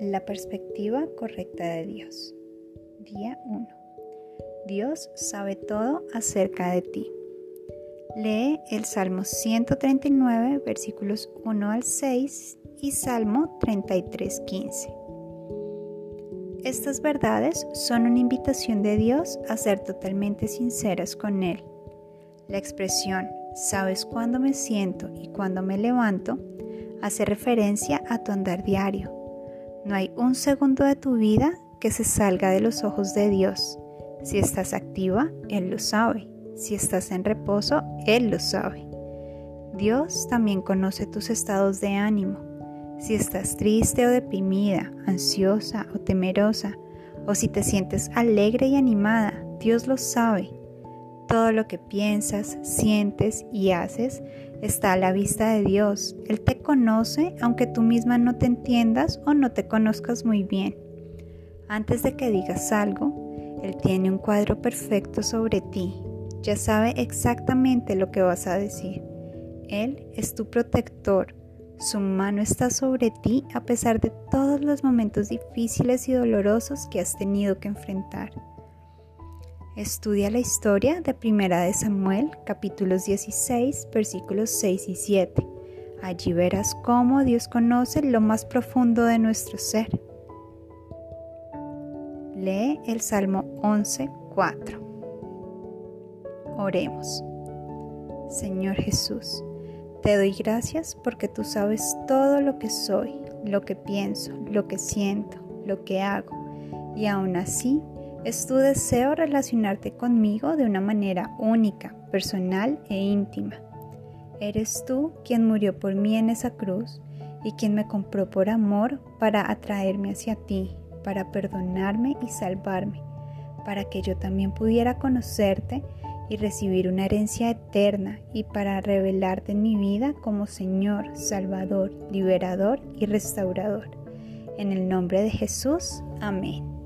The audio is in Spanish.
La perspectiva correcta de Dios. Día 1. Dios sabe todo acerca de ti. Lee el Salmo 139, versículos 1 al 6 y Salmo 33, 15. Estas verdades son una invitación de Dios a ser totalmente sinceras con Él. La expresión sabes cuándo me siento y cuándo me levanto hace referencia a tu andar diario. No hay un segundo de tu vida que se salga de los ojos de Dios. Si estás activa, Él lo sabe. Si estás en reposo, Él lo sabe. Dios también conoce tus estados de ánimo. Si estás triste o deprimida, ansiosa o temerosa, o si te sientes alegre y animada, Dios lo sabe. Todo lo que piensas, sientes y haces está a la vista de Dios. Él te conoce aunque tú misma no te entiendas o no te conozcas muy bien. Antes de que digas algo, Él tiene un cuadro perfecto sobre ti. Ya sabe exactamente lo que vas a decir. Él es tu protector. Su mano está sobre ti a pesar de todos los momentos difíciles y dolorosos que has tenido que enfrentar. Estudia la historia de Primera de Samuel, capítulos 16, versículos 6 y 7. Allí verás cómo Dios conoce lo más profundo de nuestro ser. Lee el Salmo 11, 4. Oremos. Señor Jesús, te doy gracias porque tú sabes todo lo que soy, lo que pienso, lo que siento, lo que hago, y aún así es tu deseo relacionarte conmigo de una manera única, personal e íntima. Eres tú quien murió por mí en esa cruz y quien me compró por amor para atraerme hacia ti, para perdonarme y salvarme, para que yo también pudiera conocerte y recibir una herencia eterna y para revelarte en mi vida como Señor, Salvador, Liberador y Restaurador. En el nombre de Jesús, amén.